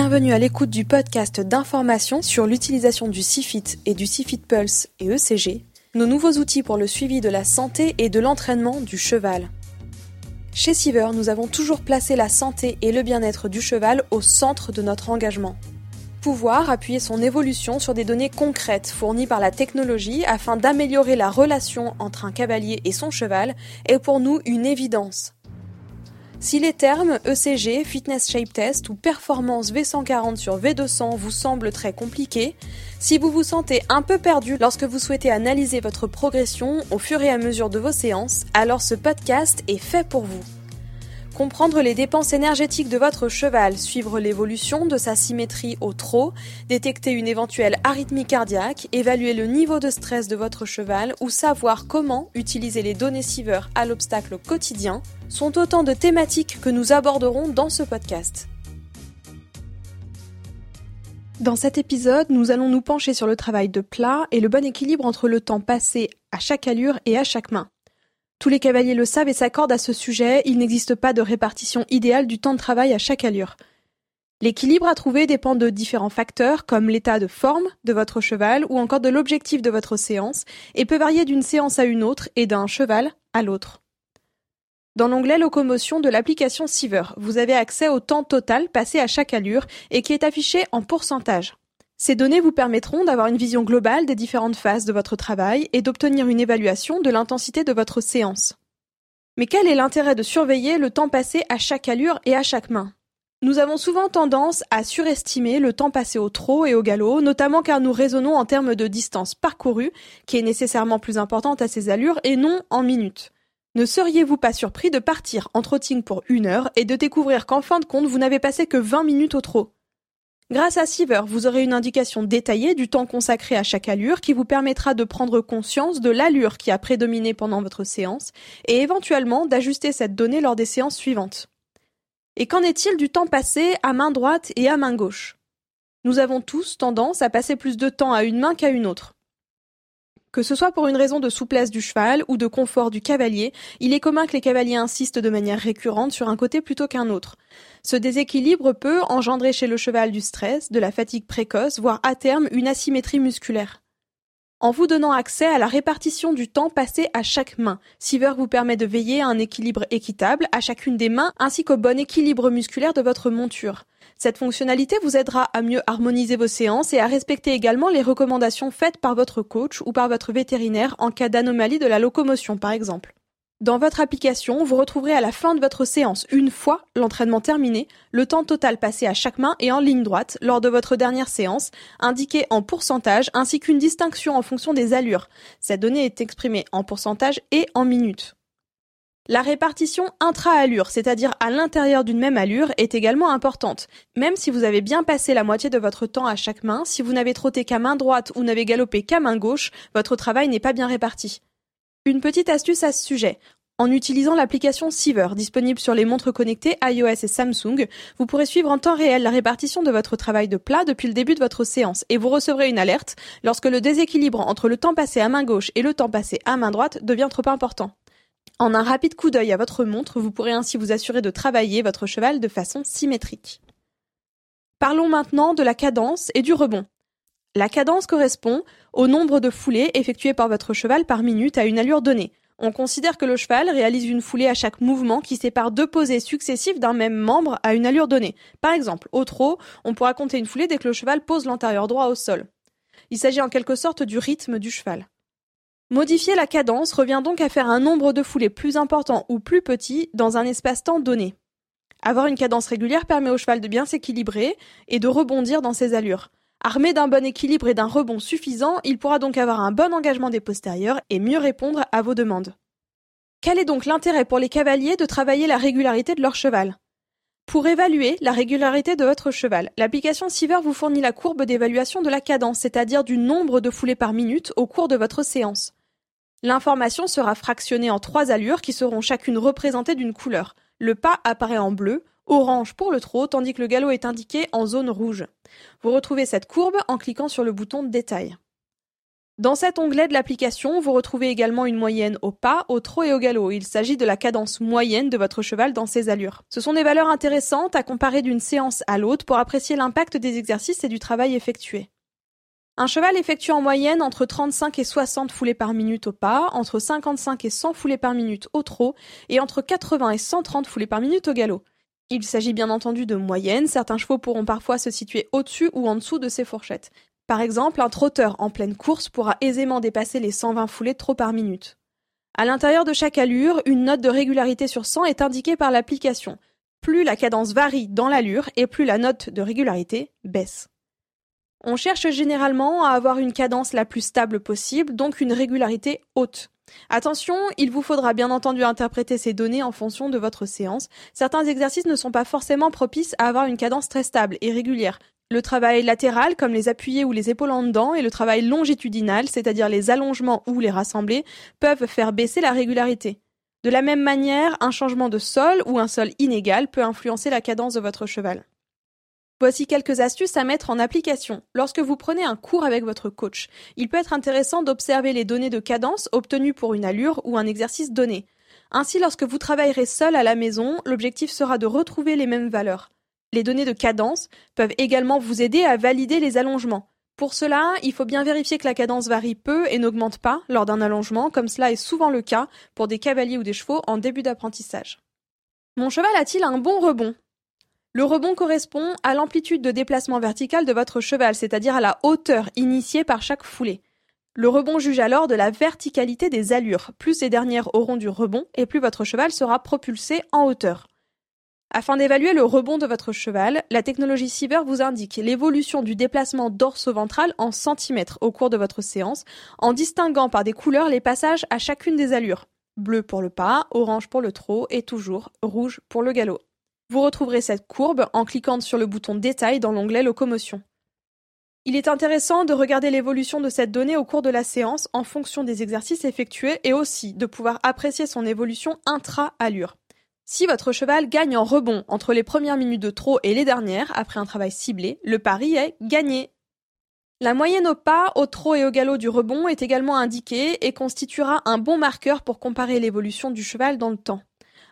Bienvenue à l'écoute du podcast d'information sur l'utilisation du CIFIT et du CIFIT Pulse et ECG, nos nouveaux outils pour le suivi de la santé et de l'entraînement du cheval. Chez Siever, nous avons toujours placé la santé et le bien-être du cheval au centre de notre engagement. Pouvoir appuyer son évolution sur des données concrètes fournies par la technologie afin d'améliorer la relation entre un cavalier et son cheval est pour nous une évidence. Si les termes ECG, Fitness Shape Test ou Performance V140 sur V200 vous semblent très compliqués, si vous vous sentez un peu perdu lorsque vous souhaitez analyser votre progression au fur et à mesure de vos séances, alors ce podcast est fait pour vous. Comprendre les dépenses énergétiques de votre cheval, suivre l'évolution de sa symétrie au trot, détecter une éventuelle arythmie cardiaque, évaluer le niveau de stress de votre cheval ou savoir comment utiliser les données Siever à l'obstacle quotidien sont autant de thématiques que nous aborderons dans ce podcast. Dans cet épisode, nous allons nous pencher sur le travail de plat et le bon équilibre entre le temps passé à chaque allure et à chaque main. Tous les cavaliers le savent et s'accordent à ce sujet, il n'existe pas de répartition idéale du temps de travail à chaque allure. L'équilibre à trouver dépend de différents facteurs comme l'état de forme de votre cheval ou encore de l'objectif de votre séance et peut varier d'une séance à une autre et d'un cheval à l'autre. Dans l'onglet locomotion de l'application Siever, vous avez accès au temps total passé à chaque allure et qui est affiché en pourcentage. Ces données vous permettront d'avoir une vision globale des différentes phases de votre travail et d'obtenir une évaluation de l'intensité de votre séance. Mais quel est l'intérêt de surveiller le temps passé à chaque allure et à chaque main? Nous avons souvent tendance à surestimer le temps passé au trot et au galop, notamment car nous raisonnons en termes de distance parcourue, qui est nécessairement plus importante à ces allures, et non en minutes. Ne seriez-vous pas surpris de partir en trotting pour une heure et de découvrir qu'en fin de compte vous n'avez passé que 20 minutes au trot? Grâce à Siever, vous aurez une indication détaillée du temps consacré à chaque allure qui vous permettra de prendre conscience de l'allure qui a prédominé pendant votre séance et éventuellement d'ajuster cette donnée lors des séances suivantes. Et qu'en est-il du temps passé à main droite et à main gauche? Nous avons tous tendance à passer plus de temps à une main qu'à une autre. Que ce soit pour une raison de souplesse du cheval ou de confort du cavalier, il est commun que les cavaliers insistent de manière récurrente sur un côté plutôt qu'un autre. Ce déséquilibre peut engendrer chez le cheval du stress, de la fatigue précoce, voire à terme une asymétrie musculaire. En vous donnant accès à la répartition du temps passé à chaque main, Siever vous permet de veiller à un équilibre équitable à chacune des mains ainsi qu'au bon équilibre musculaire de votre monture. Cette fonctionnalité vous aidera à mieux harmoniser vos séances et à respecter également les recommandations faites par votre coach ou par votre vétérinaire en cas d'anomalie de la locomotion par exemple. Dans votre application, vous retrouverez à la fin de votre séance, une fois l'entraînement terminé, le temps total passé à chaque main et en ligne droite lors de votre dernière séance, indiqué en pourcentage ainsi qu'une distinction en fonction des allures. Cette donnée est exprimée en pourcentage et en minutes. La répartition intra-allure, c'est-à-dire à, l'intérieur d'une même allure, est également importante. Même si vous avez bien passé la moitié de votre temps à chaque main, si vous n'avez trotté qu'à main droite ou n'avez galopé qu'à main gauche, votre travail n'est pas bien réparti. Une petite astuce à ce sujet. En utilisant l'application Siever, disponible sur les montres connectées iOS et Samsung, vous pourrez suivre en temps réel la répartition de votre travail de plat depuis le début de votre séance et vous recevrez une alerte lorsque le déséquilibre entre le temps passé à main gauche et le temps passé à main droite devient trop important. En un rapide coup d'œil à votre montre, vous pourrez ainsi vous assurer de travailler votre cheval de façon symétrique. Parlons maintenant de la cadence et du rebond. La cadence correspond au nombre de foulées effectuées par votre cheval par minute à une allure donnée. On considère que le cheval réalise une foulée à chaque mouvement qui sépare deux posées successives d'un même membre à une allure donnée. Par exemple, au trot, on pourra compter une foulée dès que le cheval pose l'antérieur droit au sol. Il s'agit en quelque sorte du rythme du cheval. Modifier la cadence revient donc à faire un nombre de foulées plus important ou plus petit dans un espace-temps donné. Avoir une cadence régulière permet au cheval de bien s'équilibrer et de rebondir dans ses allures. Armé d'un bon équilibre et d'un rebond suffisant, il pourra donc avoir un bon engagement des postérieurs et mieux répondre à vos demandes. Quel est donc l'intérêt pour les cavaliers de travailler la régularité de leur cheval? Pour évaluer la régularité de votre cheval, l'application Siever vous fournit la courbe d'évaluation de la cadence, c'est-à-dire du nombre de foulées par minute au cours de votre séance. L'information sera fractionnée en trois allures qui seront chacune représentées d'une couleur. Le pas apparaît en bleu, orange pour le trot, tandis que le galop est indiqué en zone rouge. Vous retrouvez cette courbe en cliquant sur le bouton Détail. Dans cet onglet de l'application, vous retrouvez également une moyenne au pas, au trot et au galop. Il s'agit de la cadence moyenne de votre cheval dans ses allures. Ce sont des valeurs intéressantes à comparer d'une séance à l'autre pour apprécier l'impact des exercices et du travail effectué. Un cheval effectue en moyenne entre 35 et 60 foulées par minute au pas, entre 55 et 100 foulées par minute au trot et entre 80 et 130 foulées par minute au galop. Il s'agit bien entendu de moyenne, certains chevaux pourront parfois se situer au-dessus ou en dessous de ces fourchettes. Par exemple, un trotteur en pleine course pourra aisément dépasser les 120 foulées de trot par minute. À l'intérieur de chaque allure, une note de régularité sur 100 est indiquée par l'application. Plus la cadence varie dans l'allure et plus la note de régularité baisse. On cherche généralement à avoir une cadence la plus stable possible, donc une régularité haute. Attention, il vous faudra bien entendu interpréter ces données en fonction de votre séance. Certains exercices ne sont pas forcément propices à avoir une cadence très stable et régulière, le travail latéral, comme les appuyés ou les épaules en dedans, et le travail longitudinal, c'est-à-dire les allongements ou les rassemblés, peuvent faire baisser la régularité. De la même manière, un changement de sol ou un sol inégal peut influencer la cadence de votre cheval. Voici quelques astuces à mettre en application. Lorsque vous prenez un cours avec votre coach, il peut être intéressant d'observer les données de cadence obtenues pour une allure ou un exercice donné. Ainsi, lorsque vous travaillerez seul à la maison, l'objectif sera de retrouver les mêmes valeurs. Les données de cadence peuvent également vous aider à valider les allongements. Pour cela, il faut bien vérifier que la cadence varie peu et n'augmente pas lors d'un allongement, comme cela est souvent le cas pour des cavaliers ou des chevaux en début d'apprentissage. Mon cheval a-t-il un bon rebond? Le rebond correspond à l'amplitude de déplacement vertical de votre cheval, c'est-à-dire à la hauteur initiée par chaque foulée. Le rebond juge alors de la verticalité des allures. Plus ces dernières auront du rebond, et plus votre cheval sera propulsé en hauteur. Afin d'évaluer le rebond de votre cheval, la technologie Cyber vous indique l'évolution du déplacement dorso-ventral en centimètres au cours de votre séance, en distinguant par des couleurs les passages à chacune des allures. Bleu pour le pas, orange pour le trot et toujours rouge pour le galop. Vous retrouverez cette courbe en cliquant sur le bouton Détail dans l'onglet Locomotion. Il est intéressant de regarder l'évolution de cette donnée au cours de la séance en fonction des exercices effectués et aussi de pouvoir apprécier son évolution intra-allure. Si votre cheval gagne en rebond entre les premières minutes de trot et les dernières, après un travail ciblé, le pari est gagné. La moyenne au pas, au trot et au galop du rebond est également indiquée et constituera un bon marqueur pour comparer l'évolution du cheval dans le temps.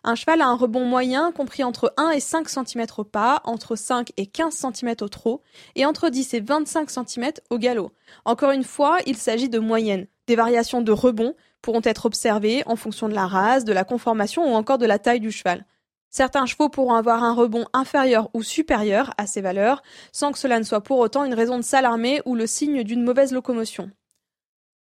Un cheval a un rebond moyen compris entre 1 et 5 cm au pas, entre 5 et 15 cm au trot, et entre 10 et 25 cm au galop. Encore une fois, il s'agit de moyenne. Des variations de rebond pourront être observées en fonction de la race, de la conformation ou encore de la taille du cheval. Certains chevaux pourront avoir un rebond inférieur ou supérieur à ces valeurs, sans que cela ne soit pour autant une raison de s'alarmer ou le signe d'une mauvaise locomotion.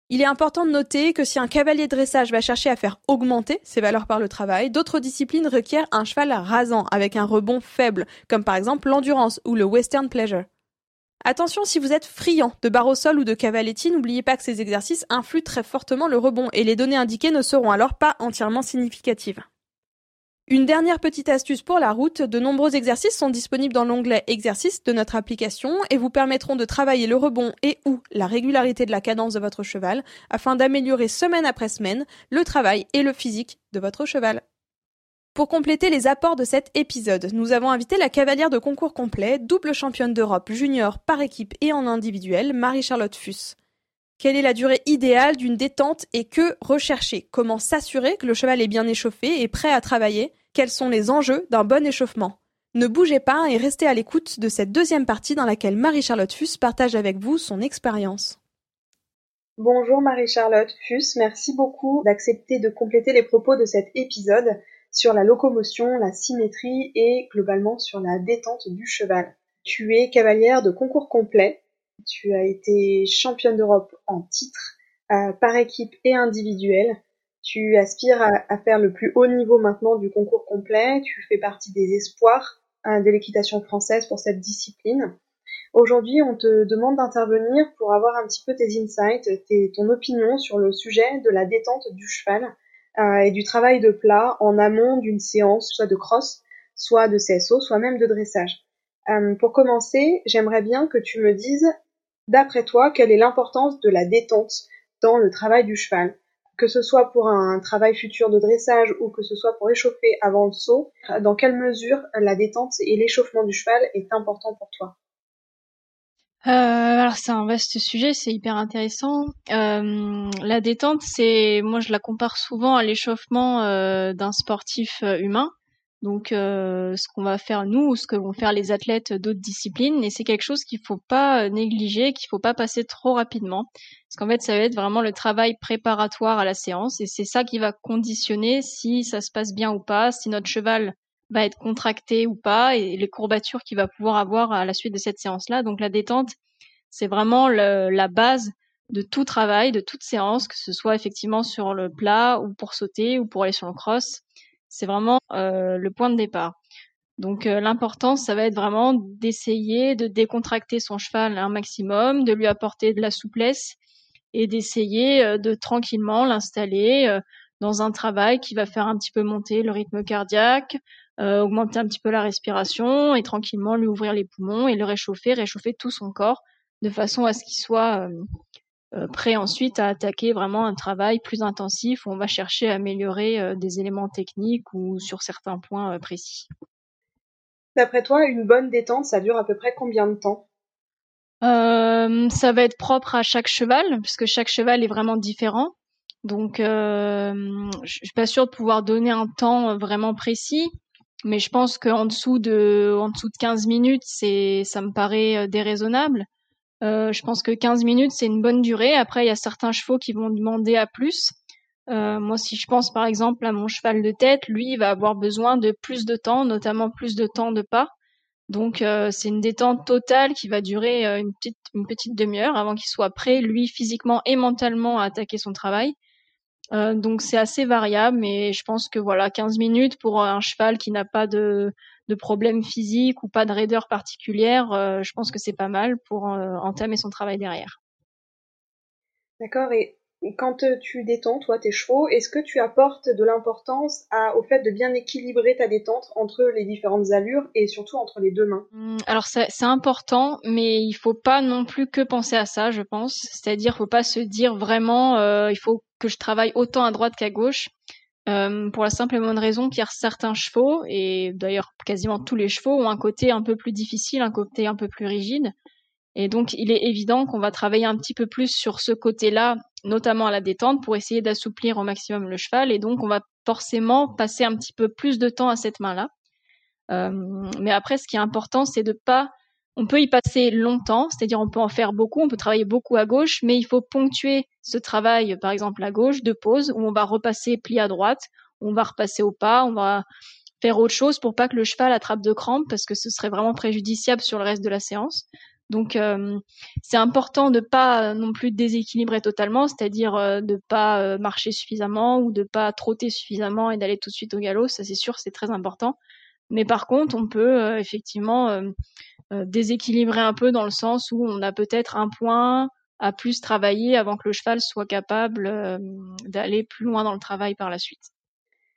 Il est important de noter que si un cavalier de dressage va chercher à faire augmenter ses valeurs par le travail, d'autres disciplines requièrent un cheval rasant avec un rebond faible, comme par exemple l'endurance ou le western pleasure. Attention si vous êtes friand de barre au sol ou de cavaletti, n'oubliez pas que ces exercices influent très fortement le rebond et les données indiquées ne seront alors pas entièrement significatives. Une dernière petite astuce pour la route, de nombreux exercices sont disponibles dans l'onglet Exercices de notre application et vous permettront de travailler le rebond et ou la régularité de la cadence de votre cheval afin d'améliorer semaine après semaine le travail et le physique de votre cheval. Pour compléter les apports de cet épisode, nous avons invité la cavalière de concours complet, double championne d'Europe junior par équipe et en individuel, Marie-Charlotte Fuss. Quelle est la durée idéale d'une détente et que rechercher? Comment s'assurer que le cheval est bien échauffé et prêt à travailler? Quels sont les enjeux d'un bon échauffement Ne bougez pas et restez à l'écoute de cette deuxième partie dans laquelle Marie-Charlotte Fuss partage avec vous son expérience. Bonjour Marie-Charlotte Fuss, merci beaucoup d'accepter de compléter les propos de cet épisode sur la locomotion, la symétrie et globalement sur la détente du cheval. Tu es cavalière de concours complet. Tu as été championne d'Europe en titre euh, par équipe et individuelle. Tu aspires à, faire le plus haut niveau maintenant du concours complet. Tu fais partie des espoirs euh, de l'équitation française pour cette discipline. Aujourd'hui, on te demande d'intervenir pour avoir un petit peu tes insights, ton opinion sur le sujet de la détente du cheval euh, et du travail de plat en amont d'une séance, soit de cross, soit de CSO, soit même de dressage. Euh, pour commencer, j'aimerais bien que tu me dises, d'après toi, quelle est l'importance de la détente dans le travail du cheval? Que ce soit pour un travail futur de dressage ou que ce soit pour échauffer avant le saut, dans quelle mesure la détente et l'échauffement du cheval est important pour toi? Euh, alors c'est un vaste sujet, c'est hyper intéressant. Euh, la détente, c'est, moi je la compare souvent à l'échauffement euh, d'un sportif euh, humain. Donc euh, ce qu'on va faire nous ou ce que vont faire les athlètes d'autres disciplines, et c'est quelque chose qu'il faut pas négliger, qu'il faut pas passer trop rapidement, parce qu'en fait ça va être vraiment le travail préparatoire à la séance, et c'est ça qui va conditionner si ça se passe bien ou pas, si notre cheval va être contracté ou pas et les courbatures qu'il va pouvoir avoir à la suite de cette séance-là. Donc la détente, c'est vraiment la base de tout travail, de toute séance, que ce soit effectivement sur le plat ou pour sauter ou pour aller sur le cross. C'est vraiment euh, le point de départ. Donc euh, l'important, ça va être vraiment d'essayer de décontracter son cheval un maximum, de lui apporter de la souplesse et d'essayer euh, de tranquillement l'installer dans un travail qui va faire un petit peu monter le rythme cardiaque, euh, augmenter un petit peu la respiration et tranquillement lui ouvrir les poumons et le réchauffer, réchauffer tout son corps de façon à ce qu'il soit euh, euh, prêt ensuite à attaquer vraiment un travail plus intensif où on va chercher à améliorer des éléments techniques ou sur certains points précis. D'après toi, une bonne détente, ça dure à peu près combien de temps? Euh, ça va être propre à chaque cheval, puisque chaque cheval est vraiment différent. Donc, euh, je suis pas sûre de pouvoir donner un temps vraiment précis mais je pense qu'en dessous de en dessous de 15 minutes, c'est ça me paraît euh, déraisonnable. Euh, je pense que 15 minutes, c'est une bonne durée. Après, il y a certains chevaux qui vont demander à plus. Euh, moi, si je pense par exemple à mon cheval de tête, lui, il va avoir besoin de plus de temps, notamment plus de temps de pas. Donc, euh, c'est une détente totale qui va durer une petite, une petite demi-heure avant qu'il soit prêt, lui, physiquement et mentalement, à attaquer son travail. Donc c'est assez variable, mais je pense que voilà, 15 minutes pour un cheval qui n'a pas de, de problème physique ou pas de raideur particulière, euh, je pense que c'est pas mal pour euh, entamer son travail derrière. D'accord. Et quand euh, tu détends, toi, tes chevaux, est-ce que tu apportes de l'importance au fait de bien équilibrer ta détente entre les différentes allures et surtout entre les deux mains? Mmh, Alors c'est important, mais il faut pas non plus que penser à ça, je pense. C'est-à-dire, faut pas se dire vraiment, euh, il faut que je travaille autant à droite qu'à gauche. Euh, pour la simple et bonne raison qu'il y a certains chevaux, et d'ailleurs quasiment tous les chevaux, ont un côté un peu plus difficile, un côté un peu plus rigide. Et donc, il est évident qu'on va travailler un petit peu plus sur ce côté-là, notamment à la détente, pour essayer d'assouplir au maximum le cheval. Et donc, on va forcément passer un petit peu plus de temps à cette main-là. Euh, mais après, ce qui est important, c'est de pas. On peut y passer longtemps, c'est-à-dire on peut en faire beaucoup, on peut travailler beaucoup à gauche, mais il faut ponctuer ce travail, par exemple à gauche, de pause, où on va repasser pli à droite, on va repasser au pas, on va faire autre chose pour pas que le cheval attrape de crampes, parce que ce serait vraiment préjudiciable sur le reste de la séance. Donc euh, c'est important de pas non plus déséquilibrer totalement, c'est-à-dire euh, de pas euh, marcher suffisamment ou de pas trotter suffisamment et d'aller tout de suite au galop, ça c'est sûr, c'est très important. Mais par contre, on peut effectivement déséquilibrer un peu dans le sens où on a peut-être un point à plus travailler avant que le cheval soit capable d'aller plus loin dans le travail par la suite.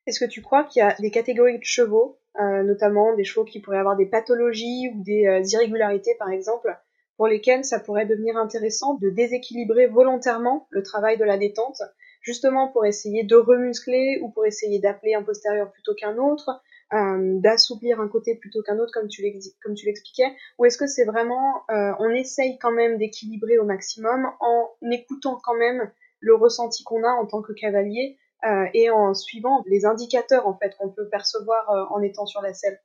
Est-ce que tu crois qu'il y a des catégories de chevaux euh, notamment des chevaux qui pourraient avoir des pathologies ou des euh, irrégularités par exemple, pour lesquelles ça pourrait devenir intéressant de déséquilibrer volontairement le travail de la détente, justement pour essayer de remuscler ou pour essayer d'appeler un postérieur plutôt qu'un autre, euh, d'assouplir un côté plutôt qu'un autre comme tu l'expliquais, ou est-ce que c'est vraiment on essaye quand même d'équilibrer au maximum en écoutant quand même le ressenti qu'on a en tant que cavalier euh, et en suivant les indicateurs en fait qu'on peut percevoir euh, en étant sur la selle?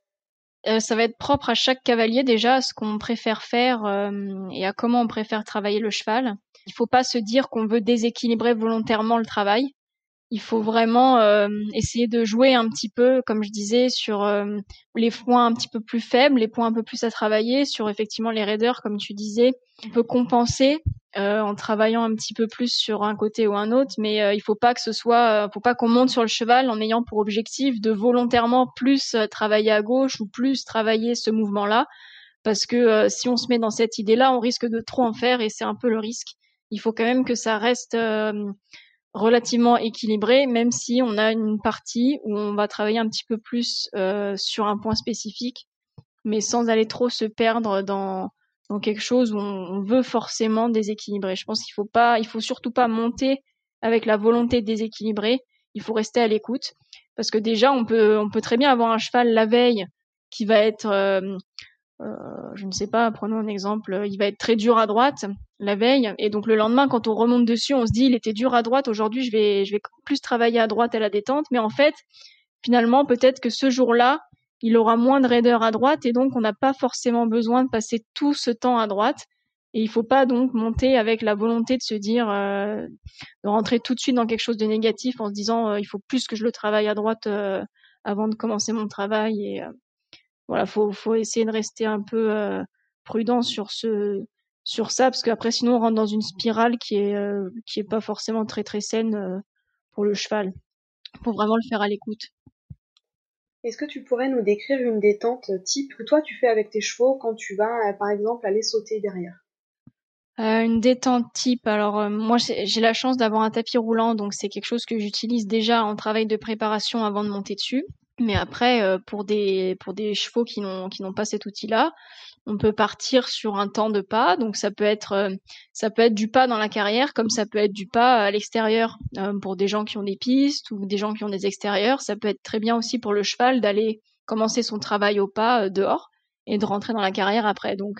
Euh, ça va être propre à chaque cavalier déjà, à ce qu'on préfère faire et à comment on préfère travailler le cheval. Il faut pas se dire qu'on veut déséquilibrer volontairement le travail. Il faut vraiment essayer de jouer un petit peu, comme je disais, sur les points un petit peu plus faibles, les points un peu plus à travailler, sur effectivement les raideurs, comme tu disais. On peut compenser euh, en travaillant un petit peu plus sur un côté ou un autre, mais euh, il faut pas que ce soit, euh, faut pas qu'on monte sur le cheval en ayant pour objectif de volontairement plus travailler à gauche ou plus travailler ce mouvement-là, parce que si on se met dans cette idée-là, on risque de trop en faire et c'est un peu le risque. Il faut quand même que ça reste relativement équilibré, même si on a une partie où on va travailler un petit peu plus sur un point spécifique, mais sans aller trop se perdre dans dans quelque chose où on, veut forcément déséquilibrer. Je pense qu'il faut pas, il faut surtout pas monter avec la volonté de déséquilibrer. Il faut rester à l'écoute parce que déjà on peut, on peut très bien avoir un cheval la veille qui va être euh, je ne sais pas, prenons un exemple, il va être très dur à droite la veille, et donc le lendemain, quand on remonte dessus, on se dit il était dur à droite, aujourd'hui je vais, je vais plus travailler à droite à la détente, mais en fait, finalement, peut-être que ce jour-là, il aura moins de raideur à droite, et donc on n'a pas forcément besoin de passer tout ce temps à droite. Et il faut pas donc monter avec la volonté de se dire, euh, de rentrer tout de suite dans quelque chose de négatif en se disant, euh, il faut plus que je le travaille à droite euh, avant de commencer mon travail. Et voilà, faut, faut essayer de rester un peu prudent sur ce, sur ça, parce qu'après sinon on rentre dans une spirale qui est, qui est pas forcément très très saine pour le cheval. Faut vraiment le faire à l'écoute. Est-ce que tu pourrais nous décrire une détente type que toi tu fais avec tes chevaux quand tu vas, par exemple, aller sauter derrière? Euh, une détente type. Alors euh, moi j'ai la chance d'avoir un tapis roulant, donc c'est quelque chose que j'utilise déjà en travail de préparation avant de monter dessus. Mais après, euh, pour des pour des chevaux qui n'ont pas cet outil-là, on peut partir sur un temps de pas. Donc ça peut être ça peut être du pas dans la carrière, comme ça peut être du pas à l'extérieur pour des gens qui ont des pistes ou des gens qui ont des extérieurs. Ça peut être très bien aussi pour le cheval d'aller commencer son travail au pas dehors et de rentrer dans la carrière après. Donc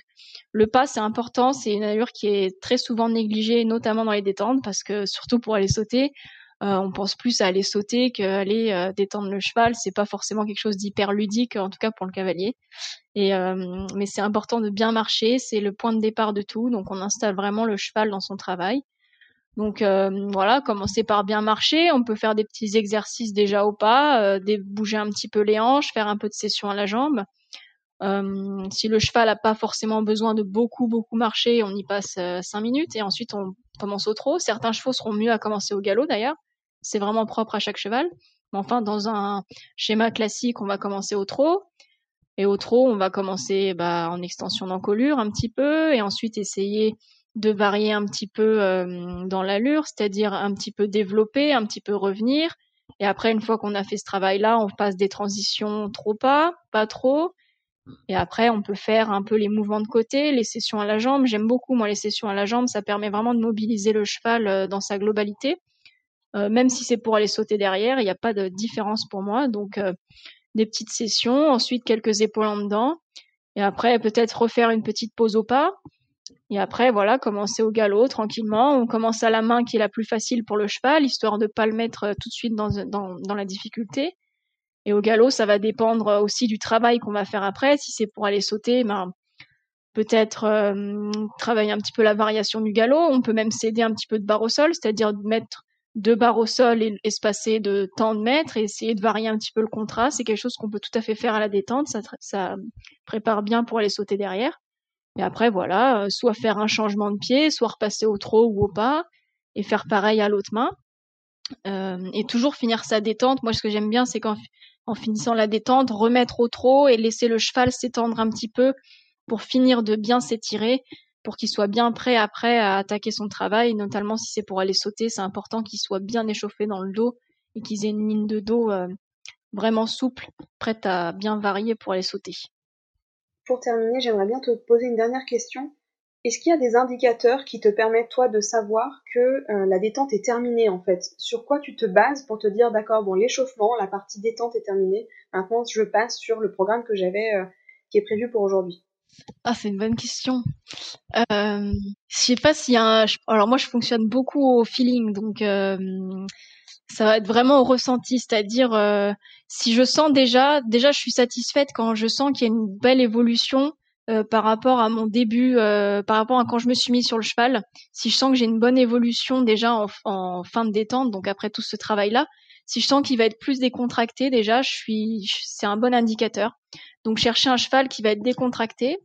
le pas c'est important, c'est une allure qui est très souvent négligée, notamment dans les détentes, parce que surtout pour aller sauter, euh, on pense plus à aller sauter qu'à aller euh, détendre le cheval. C'est pas forcément quelque chose d'hyper ludique, en tout cas pour le cavalier. Et euh, mais c'est important de bien marcher, c'est le point de départ de tout. Donc on installe vraiment le cheval dans son travail. Donc voilà, commencer par bien marcher. On peut faire des petits exercices déjà au pas, bouger un petit peu les hanches, faire un peu de session à la jambe. Si le cheval n'a pas forcément besoin de beaucoup beaucoup marcher, on y passe euh, cinq minutes et ensuite on commence au trot. Certains chevaux seront mieux à commencer au galop d'ailleurs. C'est vraiment propre à chaque cheval. Mais enfin, dans un schéma classique, on va commencer au trot. Et au trot, on va commencer bah, en extension d'encolure un petit peu et ensuite essayer de varier un petit peu euh, dans l'allure, c'est-à-dire un petit peu développer, un petit peu revenir. Et après, une fois qu'on a fait ce travail-là, on passe des transitions trop pas, pas trop, et après, on peut faire un peu les mouvements de côté, les sessions à la jambe. J'aime beaucoup, moi, les sessions à la jambe. Ça permet vraiment de mobiliser le cheval euh, dans sa globalité. Euh, même si c'est pour aller sauter derrière, il n'y a pas de différence pour moi. Donc, euh, des petites sessions, ensuite quelques épaules en dedans. Et après, peut-être refaire une petite pause au pas. Et après, voilà, commencer au galop tranquillement. On commence à la main qui est la plus facile pour le cheval, histoire de pas le mettre tout de suite dans, dans, dans la difficulté. Et au galop, ça va dépendre aussi du travail qu'on va faire après. Si c'est pour aller sauter, ben, peut-être euh, travailler un petit peu la variation du galop. On peut même céder un petit peu de barre au sol, c'est-à-dire mettre deux barres au sol et espacer de temps de mètres et essayer de varier un petit peu le contraste. C'est quelque chose qu'on peut tout à fait faire à la détente. Ça, ça prépare bien pour aller sauter derrière. Et après, voilà, euh, soit faire un changement de pied, soit repasser au trot ou au pas et faire pareil à l'autre main. Euh, et toujours finir sa détente. Moi, ce que j'aime bien, c'est quand en finissant la détente, remettre au trot et laisser le cheval s'étendre un petit peu pour finir de bien s'étirer, pour qu'il soit bien prêt après à attaquer son travail, notamment si c'est pour aller sauter, c'est important qu'il soit bien échauffé dans le dos et qu'ils aient une ligne de dos euh, vraiment souple, prête à bien varier pour aller sauter. Pour terminer, j'aimerais bien te poser une dernière question. Est-ce qu'il y a des indicateurs qui te permettent toi de savoir que euh, la détente est terminée en fait? Sur quoi tu te bases pour te dire d'accord bon l'échauffement, la partie détente est terminée. Maintenant je passe sur le programme que j'avais euh, qui est prévu pour aujourd'hui. Ah c'est une bonne question. Euh, je sais pas s'il y a un... alors moi je fonctionne beaucoup au feeling donc euh, ça va être vraiment au ressenti, c'est-à-dire si je sens déjà déjà je suis satisfaite quand je sens qu'il y a une belle évolution euh, par rapport à mon début, euh, par rapport à quand je me suis mis sur le cheval, si je sens que j'ai une bonne évolution déjà en, fin de détente, donc après tout ce travail-là, si je sens qu'il va être plus décontracté déjà, je suis, c'est un bon indicateur. Donc chercher un cheval qui va être décontracté,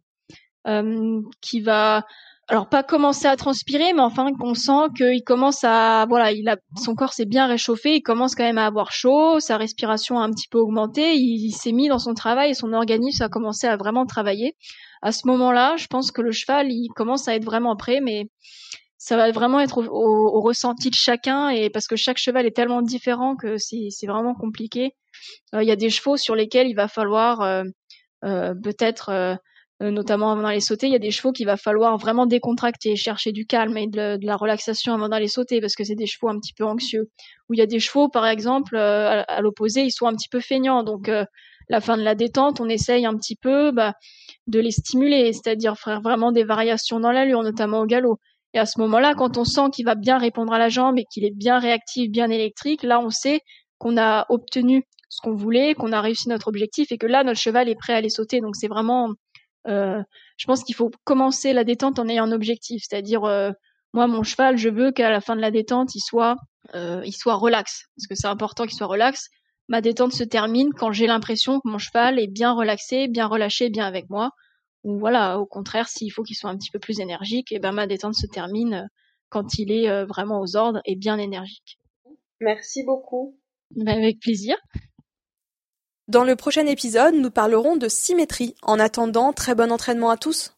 euh, qui va, alors pas commencer à transpirer, mais enfin qu'on sent qu'il commence à, voilà, il a, son corps s'est bien réchauffé, il commence quand même à avoir chaud, sa respiration a un petit peu augmenté, il, s'est mis dans son travail et son organisme a commencé à vraiment travailler à ce moment-là, je pense que le cheval, il commence à être vraiment prêt, mais ça va vraiment être au, ressenti de chacun et parce que chaque cheval est tellement différent que c'est vraiment compliqué. Euh, il y a des chevaux sur lesquels il va falloir euh, euh, peut-être, notamment avant d'aller sauter, il y a des chevaux qu'il va falloir vraiment décontracter, chercher du calme et de, la relaxation avant d'aller sauter parce que c'est des chevaux un petit peu anxieux. Ou il y a des chevaux, par exemple, à, l'opposé, ils sont un petit peu feignants, donc la fin de la détente, on essaye un petit peu, bah, de les stimuler, c'est-à-dire faire vraiment des variations dans l'allure, notamment au galop. Et à ce moment-là, quand on sent qu'il va bien répondre à la jambe et qu'il est bien réactif, bien électrique, là, on sait qu'on a obtenu ce qu'on voulait, qu'on a réussi notre objectif et que là, notre cheval est prêt à aller sauter. Donc c'est vraiment, euh, je pense qu'il faut commencer la détente en ayant un objectif, c'est-à-dire euh, moi, mon cheval, je veux qu'à la fin de la détente, il soit, euh, il soit relax, parce que c'est important qu'il soit relax. Ma détente se termine quand j'ai l'impression que mon cheval est bien relaxé, bien relâché, bien avec moi. Ou voilà, au contraire, s'il faut qu'il soit un petit peu plus énergique, et eh ben ma détente se termine euh, quand il est euh, vraiment aux ordres et bien énergique. Merci beaucoup. Ben, avec plaisir. Dans le prochain épisode, nous parlerons de symétrie. En attendant, très bon entraînement à tous.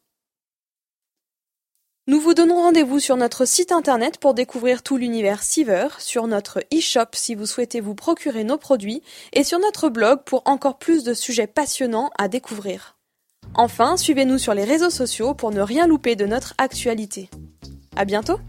Nous vous donnons rendez-vous sur notre site internet pour découvrir tout l'univers Siver, sur notre e-shop si vous souhaitez vous procurer nos produits, et sur notre blog pour encore plus de sujets passionnants à découvrir. Enfin, suivez-nous sur les réseaux sociaux pour ne rien louper de notre actualité. À bientôt!